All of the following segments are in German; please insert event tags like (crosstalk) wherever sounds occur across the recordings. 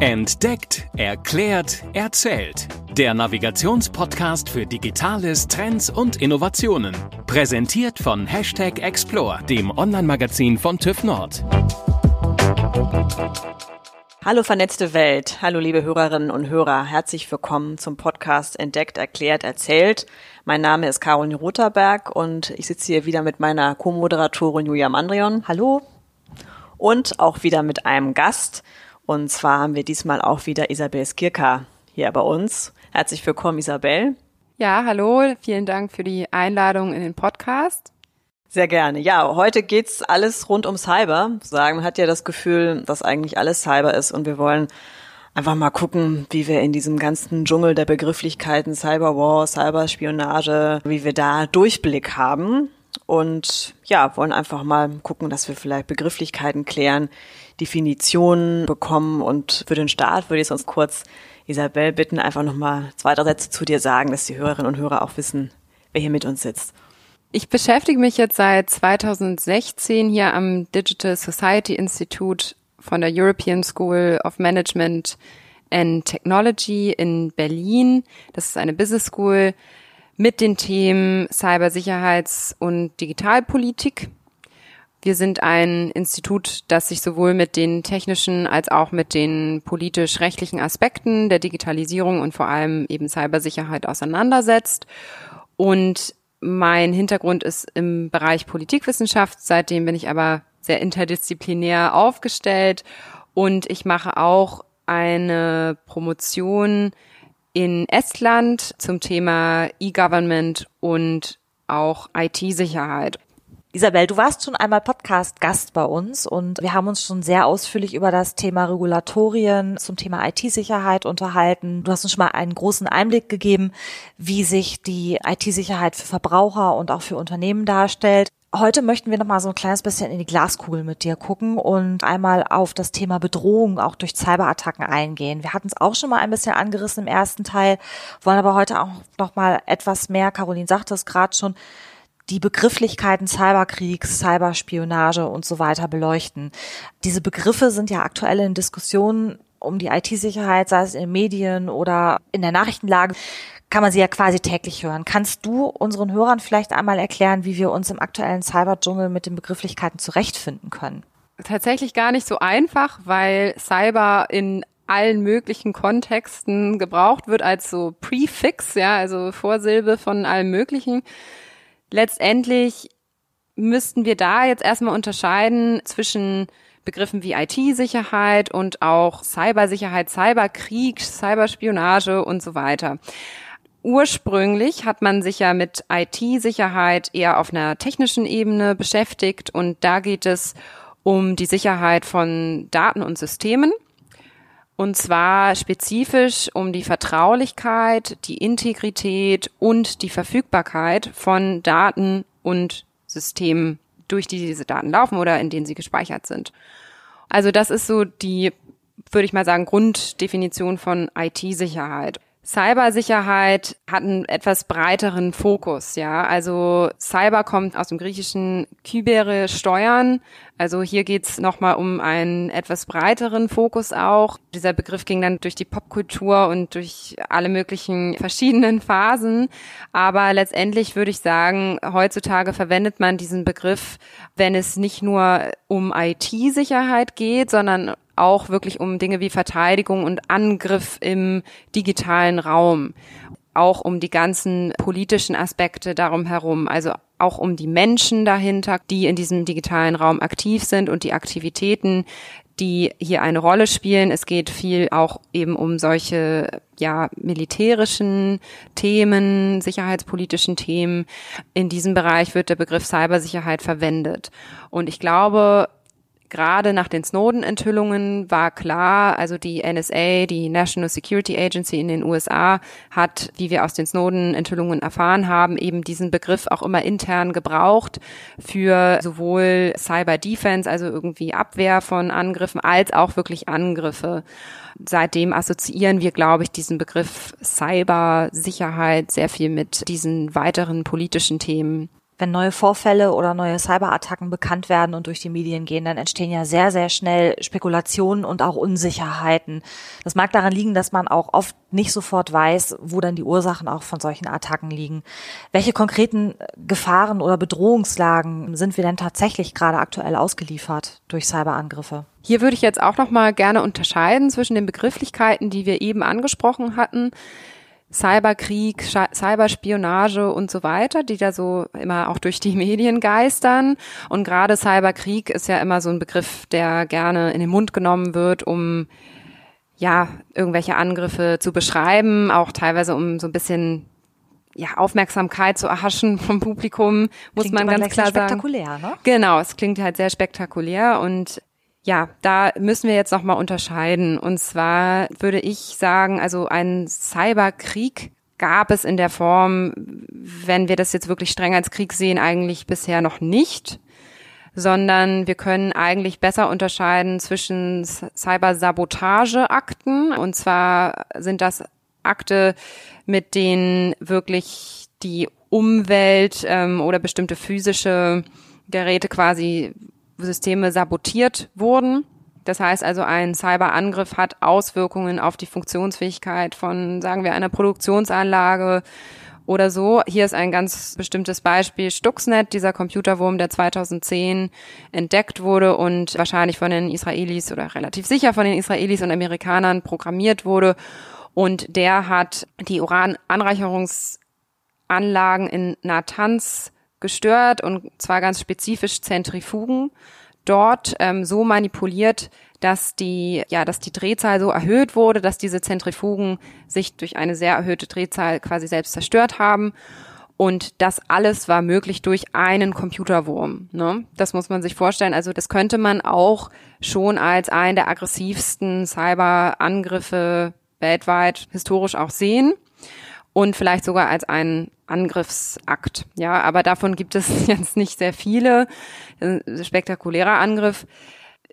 Entdeckt, erklärt, erzählt. Der Navigationspodcast für Digitales, Trends und Innovationen. Präsentiert von Hashtag Explore, dem Online-Magazin von TÜV Nord. Hallo vernetzte Welt, hallo liebe Hörerinnen und Hörer, herzlich willkommen zum Podcast Entdeckt, Erklärt, Erzählt. Mein Name ist Caroline Rotherberg und ich sitze hier wieder mit meiner Co-Moderatorin Julia Mandrion. Hallo. Und auch wieder mit einem Gast. Und zwar haben wir diesmal auch wieder Isabel Skirka hier bei uns. Herzlich willkommen, Isabel. Ja, hallo, vielen Dank für die Einladung in den Podcast. Sehr gerne. Ja, heute geht's alles rund um Cyber. Sagen, man hat ja das Gefühl, dass eigentlich alles Cyber ist und wir wollen einfach mal gucken, wie wir in diesem ganzen Dschungel der Begrifflichkeiten Cyberwar, Cyberspionage, wie wir da Durchblick haben. Und ja, wollen einfach mal gucken, dass wir vielleicht Begrifflichkeiten klären, Definitionen bekommen. Und für den Start würde ich sonst kurz Isabel bitten, einfach nochmal zwei, drei Sätze zu dir sagen, dass die Hörerinnen und Hörer auch wissen, wer hier mit uns sitzt. Ich beschäftige mich jetzt seit 2016 hier am Digital Society Institute von der European School of Management and Technology in Berlin. Das ist eine Business School mit den Themen Cybersicherheits- und Digitalpolitik. Wir sind ein Institut, das sich sowohl mit den technischen als auch mit den politisch-rechtlichen Aspekten der Digitalisierung und vor allem eben Cybersicherheit auseinandersetzt. Und mein Hintergrund ist im Bereich Politikwissenschaft. Seitdem bin ich aber sehr interdisziplinär aufgestellt und ich mache auch eine Promotion in Estland zum Thema E-Government und auch IT-Sicherheit. Isabel, du warst schon einmal Podcast-Gast bei uns und wir haben uns schon sehr ausführlich über das Thema Regulatorien zum Thema IT-Sicherheit unterhalten. Du hast uns schon mal einen großen Einblick gegeben, wie sich die IT-Sicherheit für Verbraucher und auch für Unternehmen darstellt. Heute möchten wir noch mal so ein kleines bisschen in die Glaskugel mit dir gucken und einmal auf das Thema Bedrohung auch durch Cyberattacken eingehen. Wir hatten es auch schon mal ein bisschen angerissen im ersten Teil, wollen aber heute auch noch mal etwas mehr, Caroline sagte es gerade schon, die Begrifflichkeiten Cyberkriegs, Cyberspionage und so weiter beleuchten. Diese Begriffe sind ja aktuell in Diskussionen um die IT-Sicherheit, sei es in den Medien oder in der Nachrichtenlage kann man sie ja quasi täglich hören. Kannst du unseren Hörern vielleicht einmal erklären, wie wir uns im aktuellen Cyber-Dschungel mit den Begrifflichkeiten zurechtfinden können? Tatsächlich gar nicht so einfach, weil Cyber in allen möglichen Kontexten gebraucht wird als so Prefix, ja, also Vorsilbe von allem Möglichen. Letztendlich müssten wir da jetzt erstmal unterscheiden zwischen Begriffen wie IT-Sicherheit und auch Cybersicherheit, Cyberkrieg, Cyberspionage und so weiter. Ursprünglich hat man sich ja mit IT-Sicherheit eher auf einer technischen Ebene beschäftigt und da geht es um die Sicherheit von Daten und Systemen. Und zwar spezifisch um die Vertraulichkeit, die Integrität und die Verfügbarkeit von Daten und Systemen, durch die diese Daten laufen oder in denen sie gespeichert sind. Also das ist so die, würde ich mal sagen, Grunddefinition von IT-Sicherheit. Cybersicherheit hat einen etwas breiteren Fokus, ja. Also Cyber kommt aus dem griechischen Kybere steuern. Also hier geht's nochmal um einen etwas breiteren Fokus auch. Dieser Begriff ging dann durch die Popkultur und durch alle möglichen (laughs) verschiedenen Phasen. Aber letztendlich würde ich sagen, heutzutage verwendet man diesen Begriff, wenn es nicht nur um IT-Sicherheit geht, sondern auch wirklich um Dinge wie Verteidigung und Angriff im digitalen Raum auch um die ganzen politischen Aspekte darum herum, also auch um die Menschen dahinter, die in diesem digitalen Raum aktiv sind und die Aktivitäten, die hier eine Rolle spielen. Es geht viel auch eben um solche ja militärischen Themen, sicherheitspolitischen Themen. In diesem Bereich wird der Begriff Cybersicherheit verwendet. Und ich glaube, Gerade nach den Snowden-Enthüllungen war klar, also die NSA, die National Security Agency in den USA, hat, wie wir aus den Snowden-Enthüllungen erfahren haben, eben diesen Begriff auch immer intern gebraucht für sowohl Cyber Defense, also irgendwie Abwehr von Angriffen, als auch wirklich Angriffe. Seitdem assoziieren wir, glaube ich, diesen Begriff Cyber-Sicherheit sehr viel mit diesen weiteren politischen Themen. Wenn neue Vorfälle oder neue Cyberattacken bekannt werden und durch die Medien gehen, dann entstehen ja sehr, sehr schnell Spekulationen und auch Unsicherheiten. Das mag daran liegen, dass man auch oft nicht sofort weiß, wo dann die Ursachen auch von solchen Attacken liegen. Welche konkreten Gefahren oder Bedrohungslagen sind wir denn tatsächlich gerade aktuell ausgeliefert durch Cyberangriffe? Hier würde ich jetzt auch noch mal gerne unterscheiden zwischen den Begrifflichkeiten, die wir eben angesprochen hatten. Cyberkrieg, Cyberspionage und so weiter, die da so immer auch durch die (laughs) Medien geistern. Und gerade Cyberkrieg ist ja immer so ein Begriff, der gerne in den Mund genommen wird, um ja irgendwelche Angriffe zu beschreiben, auch teilweise um so ein bisschen ja, Aufmerksamkeit zu erhaschen vom Publikum, muss klingt man ganz klar sagen. Spektakulär, ne? Genau, es klingt halt sehr spektakulär und ja, da müssen wir jetzt nochmal unterscheiden. Und zwar würde ich sagen, also ein Cyberkrieg gab es in der Form, wenn wir das jetzt wirklich streng als Krieg sehen, eigentlich bisher noch nicht, sondern wir können eigentlich besser unterscheiden zwischen Cybersabotageakten. Und zwar sind das Akte, mit denen wirklich die Umwelt ähm, oder bestimmte physische Geräte quasi Systeme sabotiert wurden. Das heißt also, ein Cyberangriff hat Auswirkungen auf die Funktionsfähigkeit von, sagen wir, einer Produktionsanlage oder so. Hier ist ein ganz bestimmtes Beispiel Stuxnet, dieser Computerwurm, der 2010 entdeckt wurde und wahrscheinlich von den Israelis oder relativ sicher von den Israelis und Amerikanern programmiert wurde. Und der hat die Urananreicherungsanlagen in Natanz gestört und zwar ganz spezifisch Zentrifugen dort ähm, so manipuliert, dass die, ja, dass die Drehzahl so erhöht wurde, dass diese Zentrifugen sich durch eine sehr erhöhte Drehzahl quasi selbst zerstört haben. Und das alles war möglich durch einen Computerwurm. Ne? Das muss man sich vorstellen. Also das könnte man auch schon als einen der aggressivsten Cyberangriffe weltweit historisch auch sehen und vielleicht sogar als einen Angriffsakt. Ja, aber davon gibt es (laughs) jetzt nicht sehr viele. Spektakulärer Angriff.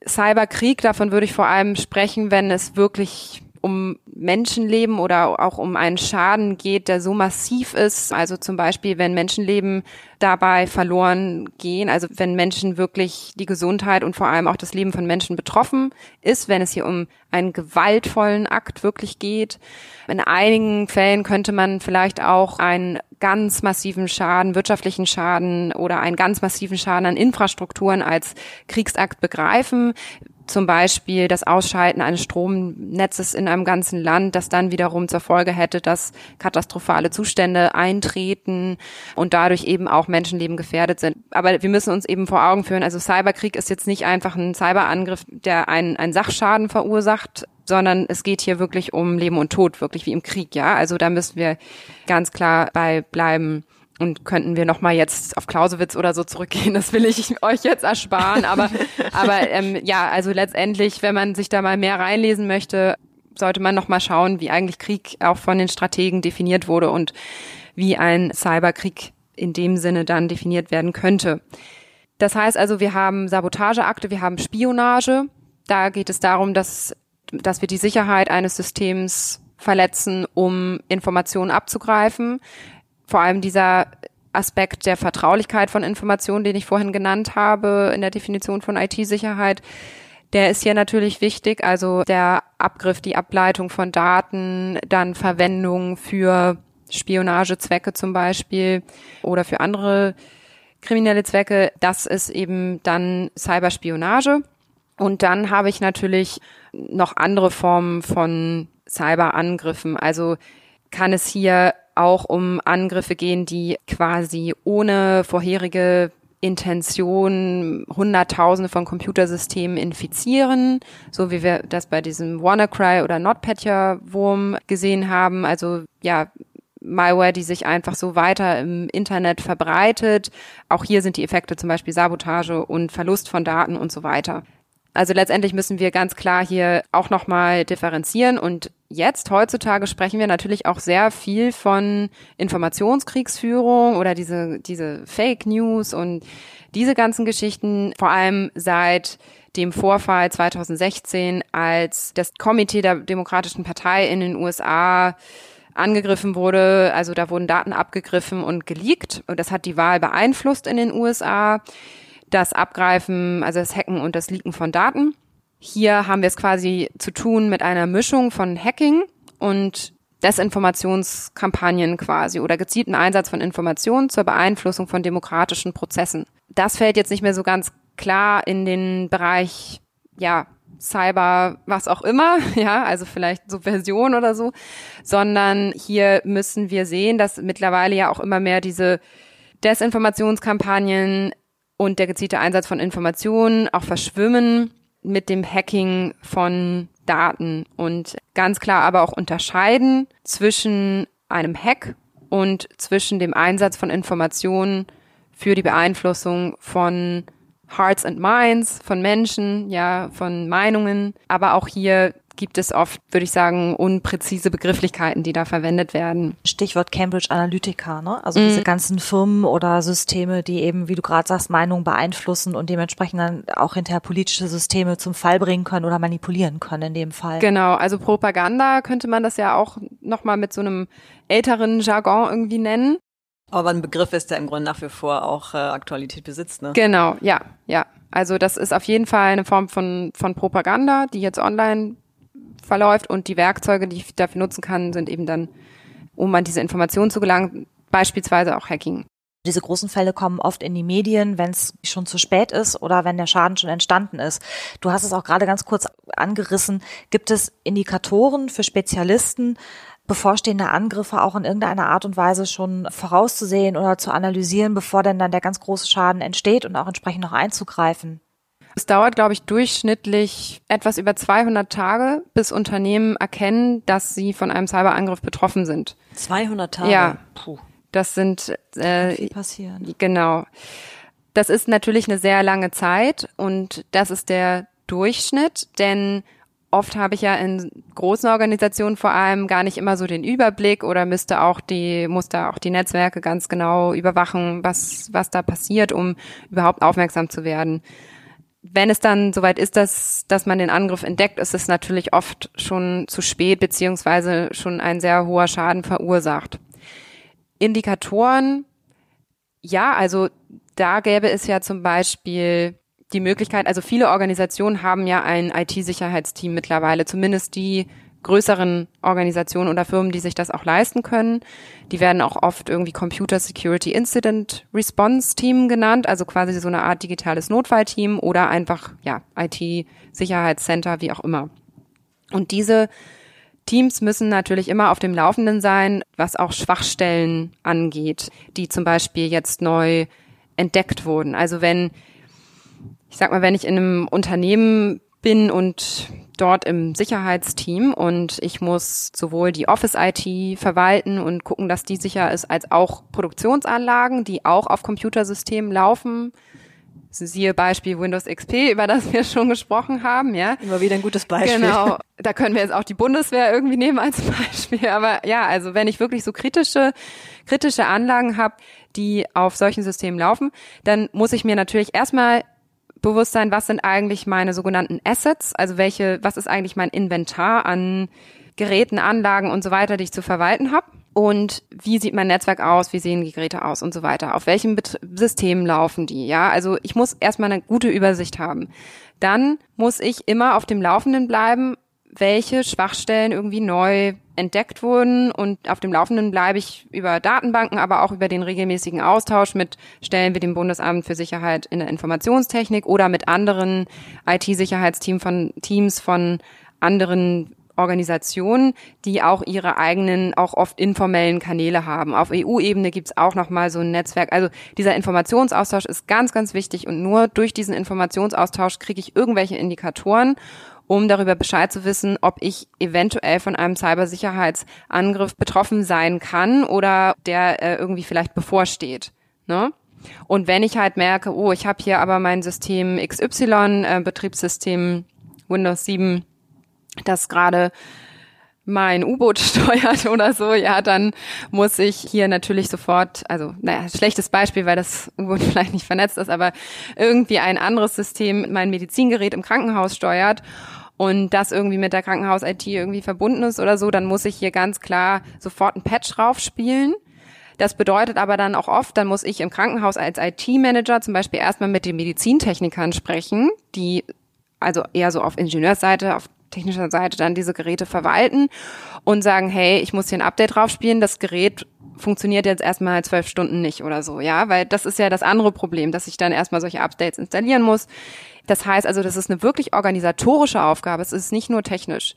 Cyberkrieg, davon würde ich vor allem sprechen, wenn es wirklich um Menschenleben oder auch um einen Schaden geht, der so massiv ist. Also zum Beispiel, wenn Menschenleben dabei verloren gehen, also wenn Menschen wirklich die Gesundheit und vor allem auch das Leben von Menschen betroffen ist, wenn es hier um einen gewaltvollen Akt wirklich geht. In einigen Fällen könnte man vielleicht auch einen ganz massiven Schaden, wirtschaftlichen Schaden oder einen ganz massiven Schaden an Infrastrukturen als Kriegsakt begreifen zum Beispiel das Ausschalten eines Stromnetzes in einem ganzen Land, das dann wiederum zur Folge hätte, dass katastrophale Zustände eintreten und dadurch eben auch Menschenleben gefährdet sind. Aber wir müssen uns eben vor Augen führen, also Cyberkrieg ist jetzt nicht einfach ein Cyberangriff, der einen, einen Sachschaden verursacht, sondern es geht hier wirklich um Leben und Tod, wirklich wie im Krieg, ja. Also da müssen wir ganz klar bei bleiben. Und könnten wir noch mal jetzt auf Clausewitz oder so zurückgehen, das will ich euch jetzt ersparen. Aber, (laughs) aber ähm, ja, also letztendlich, wenn man sich da mal mehr reinlesen möchte, sollte man noch mal schauen, wie eigentlich Krieg auch von den Strategen definiert wurde und wie ein Cyberkrieg in dem Sinne dann definiert werden könnte. Das heißt also, wir haben Sabotageakte, wir haben Spionage. Da geht es darum, dass, dass wir die Sicherheit eines Systems verletzen, um Informationen abzugreifen vor allem dieser Aspekt der Vertraulichkeit von Informationen, den ich vorhin genannt habe in der Definition von IT-Sicherheit, der ist hier natürlich wichtig. Also der Abgriff, die Ableitung von Daten, dann Verwendung für Spionagezwecke zum Beispiel oder für andere kriminelle Zwecke, das ist eben dann Cyberspionage. Und dann habe ich natürlich noch andere Formen von Cyberangriffen. Also kann es hier auch um Angriffe gehen, die quasi ohne vorherige Intention Hunderttausende von Computersystemen infizieren, so wie wir das bei diesem WannaCry oder NotPetya-Wurm gesehen haben. Also ja, Malware, die sich einfach so weiter im Internet verbreitet. Auch hier sind die Effekte zum Beispiel Sabotage und Verlust von Daten und so weiter. Also letztendlich müssen wir ganz klar hier auch nochmal differenzieren und jetzt, heutzutage, sprechen wir natürlich auch sehr viel von Informationskriegsführung oder diese, diese Fake News und diese ganzen Geschichten, vor allem seit dem Vorfall 2016, als das Komitee der Demokratischen Partei in den USA angegriffen wurde. Also da wurden Daten abgegriffen und geleakt. Und das hat die Wahl beeinflusst in den USA. Das Abgreifen, also das Hacken und das Leaken von Daten. Hier haben wir es quasi zu tun mit einer Mischung von Hacking und Desinformationskampagnen quasi oder gezielten Einsatz von Informationen zur Beeinflussung von demokratischen Prozessen. Das fällt jetzt nicht mehr so ganz klar in den Bereich, ja, Cyber, was auch immer, (laughs) ja, also vielleicht Subversion oder so, sondern hier müssen wir sehen, dass mittlerweile ja auch immer mehr diese Desinformationskampagnen und der gezielte Einsatz von Informationen auch verschwimmen mit dem Hacking von Daten und ganz klar aber auch unterscheiden zwischen einem Hack und zwischen dem Einsatz von Informationen für die Beeinflussung von Hearts and Minds, von Menschen, ja, von Meinungen. Aber auch hier gibt es oft, würde ich sagen, unpräzise Begrifflichkeiten, die da verwendet werden. Stichwort Cambridge Analytica, ne? Also mhm. diese ganzen Firmen oder Systeme, die eben, wie du gerade sagst, Meinungen beeinflussen und dementsprechend dann auch hinterher politische Systeme zum Fall bringen können oder manipulieren können in dem Fall. Genau, also Propaganda könnte man das ja auch nochmal mit so einem älteren Jargon irgendwie nennen. Aber ein Begriff ist, der im Grunde nach wie vor auch äh, Aktualität besitzt, ne? Genau, ja, ja. Also das ist auf jeden Fall eine Form von, von Propaganda, die jetzt online verläuft und die Werkzeuge, die ich dafür nutzen kann, sind eben dann, um an diese Informationen zu gelangen, beispielsweise auch Hacking. Diese großen Fälle kommen oft in die Medien, wenn es schon zu spät ist oder wenn der Schaden schon entstanden ist. Du hast es auch gerade ganz kurz angerissen. Gibt es Indikatoren für Spezialisten, bevorstehende Angriffe auch in irgendeiner Art und Weise schon vorauszusehen oder zu analysieren, bevor denn dann der ganz große Schaden entsteht und auch entsprechend noch einzugreifen? Es dauert, glaube ich, durchschnittlich etwas über 200 Tage, bis Unternehmen erkennen, dass sie von einem Cyberangriff betroffen sind. 200 Tage? Ja. Puh. Das sind äh, viel passieren. Genau. Das ist natürlich eine sehr lange Zeit und das ist der Durchschnitt, denn oft habe ich ja in großen Organisationen vor allem gar nicht immer so den Überblick oder müsste auch die, muss da auch die Netzwerke ganz genau überwachen, was, was da passiert, um überhaupt aufmerksam zu werden. Wenn es dann soweit ist, dass, dass man den Angriff entdeckt, ist es natürlich oft schon zu spät, beziehungsweise schon ein sehr hoher Schaden verursacht. Indikatoren, ja, also da gäbe es ja zum Beispiel die Möglichkeit, also viele Organisationen haben ja ein IT-Sicherheitsteam mittlerweile, zumindest die größeren Organisationen oder Firmen, die sich das auch leisten können. Die werden auch oft irgendwie Computer Security Incident Response Team genannt, also quasi so eine Art digitales Notfallteam oder einfach, ja, IT-Sicherheitscenter, wie auch immer. Und diese Teams müssen natürlich immer auf dem Laufenden sein, was auch Schwachstellen angeht, die zum Beispiel jetzt neu entdeckt wurden. Also wenn ich sag mal, wenn ich in einem Unternehmen bin und dort im Sicherheitsteam und ich muss sowohl die Office-IT verwalten und gucken, dass die sicher ist, als auch Produktionsanlagen, die auch auf Computersystemen laufen. Siehe Beispiel Windows XP, über das wir schon gesprochen haben, ja. Immer wieder ein gutes Beispiel. Genau. (laughs) Da können wir jetzt auch die Bundeswehr irgendwie nehmen als Beispiel. Aber ja, also wenn ich wirklich so kritische, kritische Anlagen habe, die auf solchen Systemen laufen, dann muss ich mir natürlich erstmal Bewusstsein, was sind eigentlich meine sogenannten Assets, also welche, was ist eigentlich mein Inventar an Geräten, Anlagen und so weiter, die ich zu verwalten habe. Und wie sieht mein Netzwerk aus? Wie sehen die Geräte aus und so weiter? Auf welchem Bet System laufen die? Ja, also ich muss erstmal eine gute Übersicht haben. Dann muss ich immer auf dem Laufenden bleiben, welche Schwachstellen irgendwie neu entdeckt wurden und auf dem Laufenden bleibe ich über Datenbanken, aber auch über den regelmäßigen Austausch mit Stellen wie dem Bundesamt für Sicherheit in der Informationstechnik oder mit anderen IT-Sicherheitsteams von Teams von anderen Organisationen, die auch ihre eigenen, auch oft informellen Kanäle haben. Auf EU-Ebene gibt's auch nochmal so ein Netzwerk. Also dieser Informationsaustausch ist ganz, ganz wichtig und nur durch diesen Informationsaustausch kriege ich irgendwelche Indikatoren um darüber Bescheid zu wissen, ob ich eventuell von einem Cybersicherheitsangriff betroffen sein kann oder der äh, irgendwie vielleicht bevorsteht. Ne? Und wenn ich halt merke, oh, ich habe hier aber mein System XY, äh, Betriebssystem Windows 7, das gerade mein U-Boot (laughs) steuert oder so, ja, dann muss ich hier natürlich sofort, also naja, schlechtes Beispiel, weil das U-Boot (laughs) vielleicht nicht vernetzt ist, aber irgendwie ein anderes System mein Medizingerät im Krankenhaus steuert und das irgendwie mit der Krankenhaus-IT irgendwie verbunden ist oder so, dann muss ich hier ganz klar sofort ein Patch raufspielen. Das bedeutet aber dann auch oft, dann muss ich im Krankenhaus als IT-Manager zum Beispiel erstmal mit den Medizintechnikern sprechen, die also eher so auf Ingenieursseite, auf technischer Seite dann diese Geräte verwalten und sagen, hey, ich muss hier ein Update draufspielen, das Gerät funktioniert jetzt erstmal zwölf Stunden nicht oder so, ja, weil das ist ja das andere Problem, dass ich dann erstmal solche Updates installieren muss. Das heißt also, das ist eine wirklich organisatorische Aufgabe. Es ist nicht nur technisch.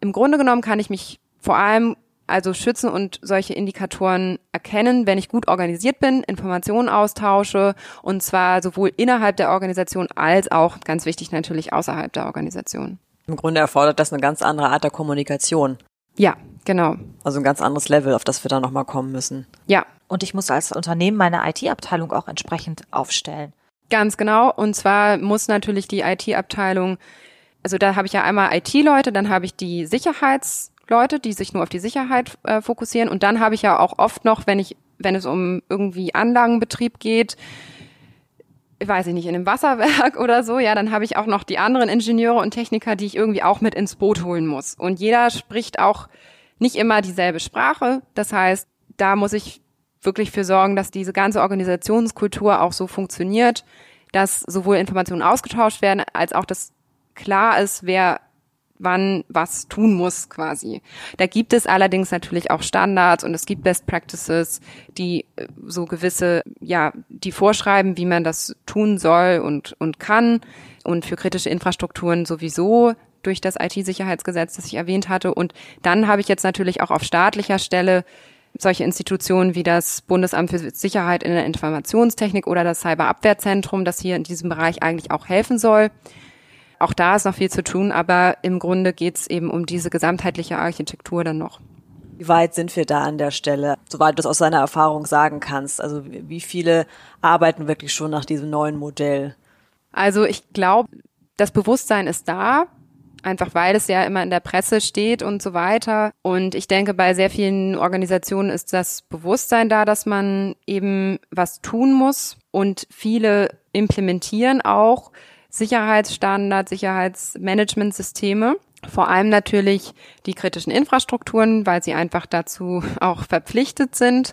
Im Grunde genommen kann ich mich vor allem also schützen und solche Indikatoren erkennen, wenn ich gut organisiert bin, Informationen austausche und zwar sowohl innerhalb der Organisation als auch, ganz wichtig natürlich, außerhalb der Organisation. Im Grunde erfordert das eine ganz andere Art der Kommunikation. Ja, genau. Also ein ganz anderes Level, auf das wir da nochmal kommen müssen. Ja. Und ich muss als Unternehmen meine IT-Abteilung auch entsprechend aufstellen. Ganz genau. Und zwar muss natürlich die IT-Abteilung, also da habe ich ja einmal IT-Leute, dann habe ich die Sicherheitsleute, die sich nur auf die Sicherheit äh, fokussieren. Und dann habe ich ja auch oft noch, wenn ich, wenn es um irgendwie Anlagenbetrieb geht, weiß ich nicht, in einem Wasserwerk (laughs) oder so, ja, dann habe ich auch noch die anderen Ingenieure und Techniker, die ich irgendwie auch mit ins Boot holen muss. Und jeder spricht auch nicht immer dieselbe Sprache. Das heißt, da muss ich wirklich für sorgen, dass diese ganze Organisationskultur auch so funktioniert, dass sowohl Informationen ausgetauscht werden, als auch, dass klar ist, wer wann was tun muss quasi. Da gibt es allerdings natürlich auch Standards und es gibt Best Practices, die äh, so gewisse, ja, die vorschreiben, wie man das tun soll und, und kann. Und für kritische Infrastrukturen sowieso durch das IT-Sicherheitsgesetz, das ich erwähnt hatte. Und dann habe ich jetzt natürlich auch auf staatlicher Stelle solche Institutionen wie das Bundesamt für Sicherheit in der Informationstechnik oder das Cyberabwehrzentrum, das hier in diesem Bereich eigentlich auch helfen soll. Auch da ist noch viel zu tun, aber im Grunde geht es eben um diese gesamtheitliche Architektur dann noch. Wie weit sind wir da an der Stelle, soweit du es aus seiner Erfahrung sagen kannst? Also wie viele arbeiten wirklich schon nach diesem neuen Modell? Also ich glaube, das Bewusstsein ist da einfach weil es ja immer in der Presse steht und so weiter. Und ich denke, bei sehr vielen Organisationen ist das Bewusstsein da, dass man eben was tun muss und viele implementieren auch Sicherheitsstandards, Sicherheitsmanagementsysteme. Vor allem natürlich die kritischen Infrastrukturen, weil sie einfach dazu auch verpflichtet sind.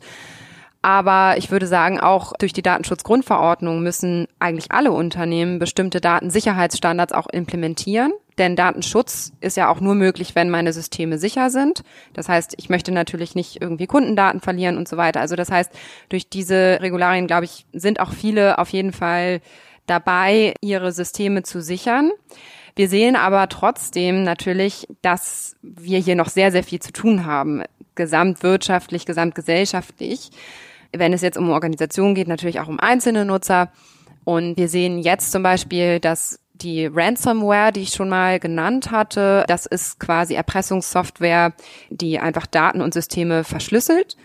Aber ich würde sagen, auch durch die Datenschutzgrundverordnung müssen eigentlich alle Unternehmen bestimmte Datensicherheitsstandards auch implementieren. Denn Datenschutz ist ja auch nur möglich, wenn meine Systeme sicher sind. Das heißt, ich möchte natürlich nicht irgendwie Kundendaten verlieren und so weiter. Also das heißt, durch diese Regularien, glaube ich, sind auch viele auf jeden Fall dabei, ihre Systeme zu sichern. Wir sehen aber trotzdem natürlich, dass wir hier noch sehr, sehr viel zu tun haben, gesamtwirtschaftlich, gesamtgesellschaftlich wenn es jetzt um Organisationen geht, natürlich auch um einzelne Nutzer. Und wir sehen jetzt zum Beispiel, dass die Ransomware, die ich schon mal genannt hatte, das ist quasi Erpressungssoftware, die einfach Daten und Systeme verschlüsselt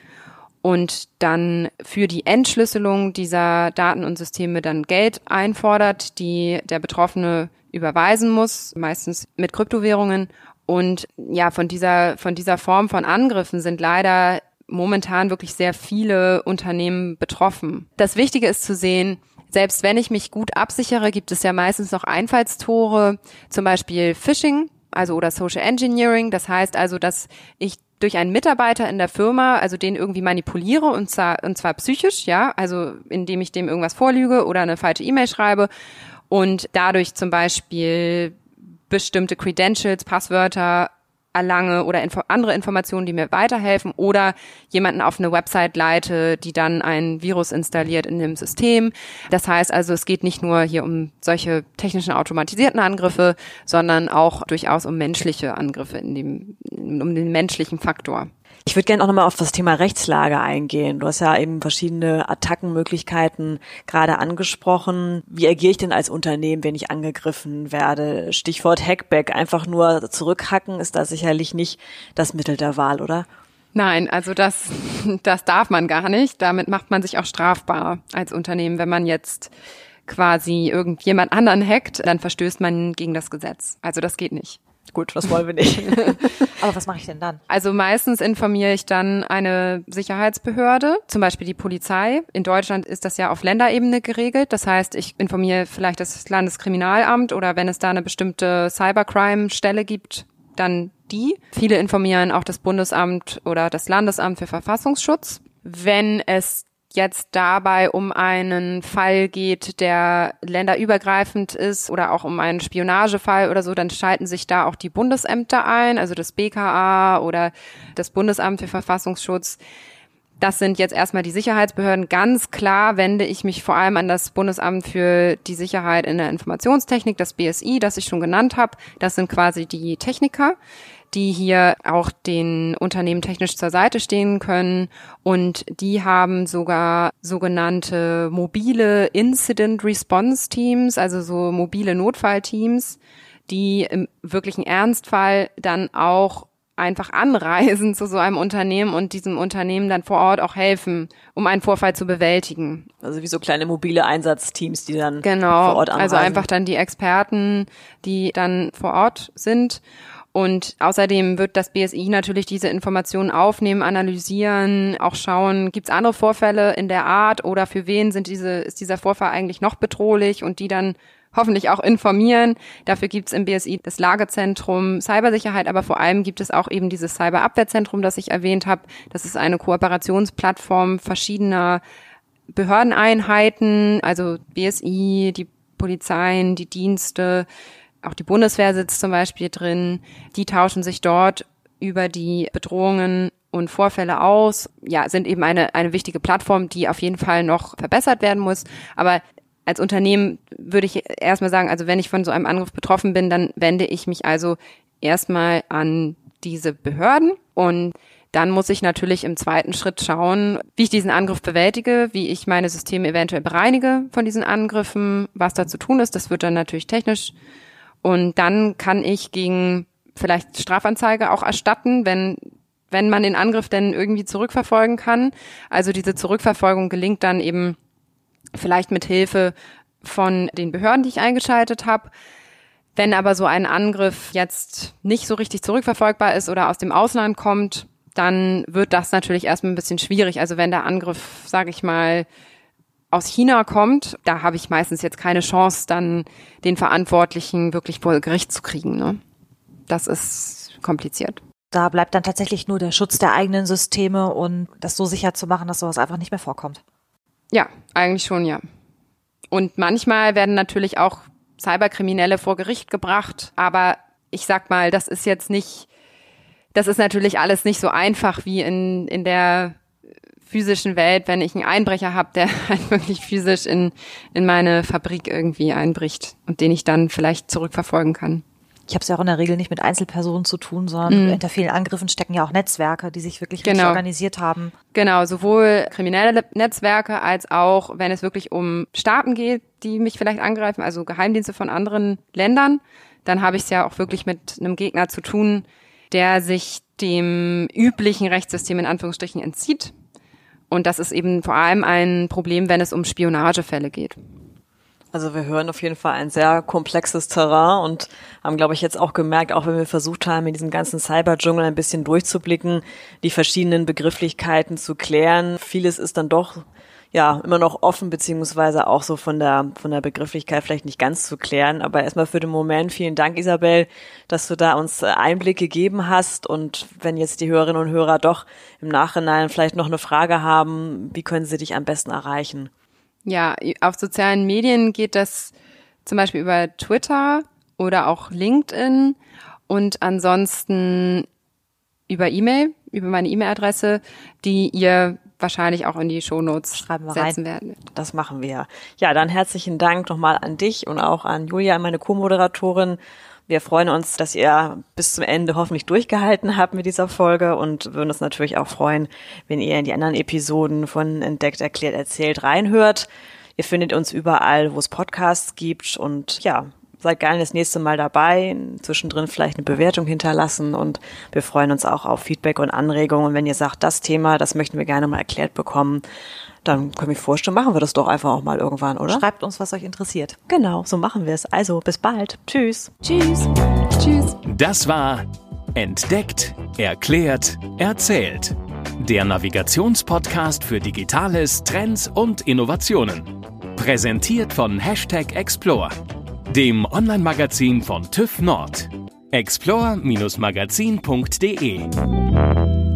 und dann für die Entschlüsselung dieser Daten und Systeme dann Geld einfordert, die der Betroffene überweisen muss, meistens mit Kryptowährungen. Und ja, von dieser, von dieser Form von Angriffen sind leider momentan wirklich sehr viele Unternehmen betroffen. Das Wichtige ist zu sehen, selbst wenn ich mich gut absichere, gibt es ja meistens noch Einfallstore, zum Beispiel Phishing, also oder Social Engineering. Das heißt also, dass ich durch einen Mitarbeiter in der Firma, also den irgendwie manipuliere und zwar, und zwar psychisch, ja, also indem ich dem irgendwas vorlüge oder eine falsche E-Mail schreibe und dadurch zum Beispiel bestimmte Credentials, Passwörter erlange oder info andere Informationen, die mir weiterhelfen oder jemanden auf eine Website leite, die dann ein Virus installiert in dem System. Das heißt also, es geht nicht nur hier um solche technischen automatisierten Angriffe, sondern auch durchaus um menschliche Angriffe in dem, um den menschlichen Faktor. Ich würde gerne auch nochmal auf das Thema Rechtslage eingehen. Du hast ja eben verschiedene Attackenmöglichkeiten gerade angesprochen. Wie agiere ich denn als Unternehmen, wenn ich angegriffen werde? Stichwort Hackback. Einfach nur zurückhacken ist da sicherlich nicht das Mittel der Wahl, oder? Nein, also das, das darf man gar nicht. Damit macht man sich auch strafbar als Unternehmen. Wenn man jetzt quasi irgendjemand anderen hackt, dann verstößt man gegen das Gesetz. Also das geht nicht. Gut, das wollen wir nicht. (laughs) Aber was mache ich denn dann? Also meistens informiere ich dann eine Sicherheitsbehörde, zum Beispiel die Polizei. In Deutschland ist das ja auf Länderebene geregelt. Das heißt, ich informiere vielleicht das Landeskriminalamt oder wenn es da eine bestimmte Cybercrime-Stelle gibt, dann die. Viele informieren auch das Bundesamt oder das Landesamt für Verfassungsschutz. Wenn es jetzt dabei um einen Fall geht, der länderübergreifend ist oder auch um einen Spionagefall oder so, dann schalten sich da auch die Bundesämter ein, also das BKA oder das Bundesamt für Verfassungsschutz. Das sind jetzt erstmal die Sicherheitsbehörden. Ganz klar wende ich mich vor allem an das Bundesamt für die Sicherheit in der Informationstechnik, das BSI, das ich schon genannt habe. Das sind quasi die Techniker die hier auch den Unternehmen technisch zur Seite stehen können. Und die haben sogar sogenannte mobile Incident Response Teams, also so mobile Notfallteams, die im wirklichen Ernstfall dann auch einfach anreisen (laughs) zu so einem Unternehmen und diesem Unternehmen dann vor Ort auch helfen, um einen Vorfall zu bewältigen. Also wie so kleine mobile Einsatzteams, die dann genau, vor Ort anreisen. Also einfach dann die Experten, die dann vor Ort sind und außerdem wird das BSI natürlich diese Informationen aufnehmen, analysieren, auch schauen, gibt es andere Vorfälle in der Art oder für wen sind diese, ist dieser Vorfall eigentlich noch bedrohlich und die dann hoffentlich auch informieren. Dafür gibt es im BSI das Lagezentrum Cybersicherheit, aber vor allem gibt es auch eben dieses Cyberabwehrzentrum, das ich erwähnt habe. Das ist eine Kooperationsplattform verschiedener Behördeneinheiten, also BSI, die Polizeien, die Dienste, auch die Bundeswehr sitzt zum Beispiel drin. Die tauschen sich dort über die Bedrohungen und Vorfälle aus. Ja, sind eben eine, eine wichtige Plattform, die auf jeden Fall noch verbessert werden muss. Aber als Unternehmen würde ich erstmal sagen, also wenn ich von so einem Angriff betroffen bin, dann wende ich mich also erstmal an diese Behörden und dann muss ich natürlich im zweiten Schritt schauen, wie ich diesen Angriff bewältige, wie ich meine Systeme eventuell bereinige von diesen Angriffen, was da zu tun ist. Das wird dann natürlich technisch und dann kann ich gegen vielleicht Strafanzeige auch erstatten, wenn wenn man den Angriff denn irgendwie zurückverfolgen kann. Also diese Zurückverfolgung gelingt dann eben vielleicht mit Hilfe von den Behörden, die ich eingeschaltet habe. Wenn aber so ein Angriff jetzt nicht so richtig zurückverfolgbar ist oder aus dem Ausland kommt, dann wird das natürlich erstmal ein bisschen schwierig. Also wenn der Angriff, sage ich mal, aus China kommt, da habe ich meistens jetzt keine Chance, dann den Verantwortlichen wirklich vor Gericht zu kriegen. Ne? Das ist kompliziert. Da bleibt dann tatsächlich nur der Schutz der eigenen Systeme und das so sicher zu machen, dass sowas einfach nicht mehr vorkommt. Ja, eigentlich schon, ja. Und manchmal werden natürlich auch Cyberkriminelle vor Gericht gebracht, aber ich sag mal, das ist jetzt nicht, das ist natürlich alles nicht so einfach wie in, in der physischen Welt, wenn ich einen Einbrecher habe, der (laughs) halt wirklich physisch in, in meine Fabrik irgendwie einbricht und den ich dann vielleicht zurückverfolgen kann. Ich habe es ja auch in der Regel nicht mit Einzelpersonen zu tun, sondern mm. hinter vielen Angriffen stecken ja auch Netzwerke, die sich wirklich genau. organisiert haben. Genau, sowohl kriminelle Netzwerke als auch, wenn es wirklich um Staaten geht, die mich vielleicht angreifen, also Geheimdienste von anderen Ländern, dann habe ich es ja auch wirklich mit einem Gegner zu tun, der sich dem üblichen Rechtssystem in Anführungsstrichen entzieht und das ist eben vor allem ein Problem, wenn es um Spionagefälle geht. Also wir hören auf jeden Fall ein sehr komplexes Terrain und haben, glaube ich, jetzt auch gemerkt, auch wenn wir versucht haben, in diesem ganzen Cyber-Dschungel ein bisschen durchzublicken, die verschiedenen Begrifflichkeiten zu klären. Vieles ist dann doch ja immer noch offen, beziehungsweise auch so von der, von der Begrifflichkeit vielleicht nicht ganz zu klären. Aber erstmal für den Moment vielen Dank, Isabel, dass du da uns Einblick gegeben hast. Und wenn jetzt die Hörerinnen und Hörer doch im Nachhinein vielleicht noch eine Frage haben, wie können sie dich am besten erreichen? Ja, auf sozialen Medien geht das zum Beispiel über Twitter oder auch LinkedIn und ansonsten über E-Mail, über meine E-Mail-Adresse, die ihr wahrscheinlich auch in die Shownotes Schreiben wir setzen rein. werden. Das machen wir. Ja, dann herzlichen Dank nochmal an dich und auch an Julia, meine Co-Moderatorin. Wir freuen uns, dass ihr bis zum Ende hoffentlich durchgehalten habt mit dieser Folge und würden uns natürlich auch freuen, wenn ihr in die anderen Episoden von Entdeckt, Erklärt, Erzählt reinhört. Ihr findet uns überall, wo es Podcasts gibt und ja, seid gerne das nächste Mal dabei, zwischendrin vielleicht eine Bewertung hinterlassen und wir freuen uns auch auf Feedback und Anregungen. Und wenn ihr sagt, das Thema, das möchten wir gerne mal erklärt bekommen, dann können wir vorstellen, machen wir das doch einfach auch mal irgendwann, oder? Schreibt uns, was euch interessiert. Genau, so machen wir es. Also, bis bald. Tschüss. Tschüss. Tschüss. Das war Entdeckt, erklärt, erzählt. Der Navigationspodcast für Digitales, Trends und Innovationen. Präsentiert von Hashtag Explore, dem Online-Magazin von TÜV Nord. explore-magazin.de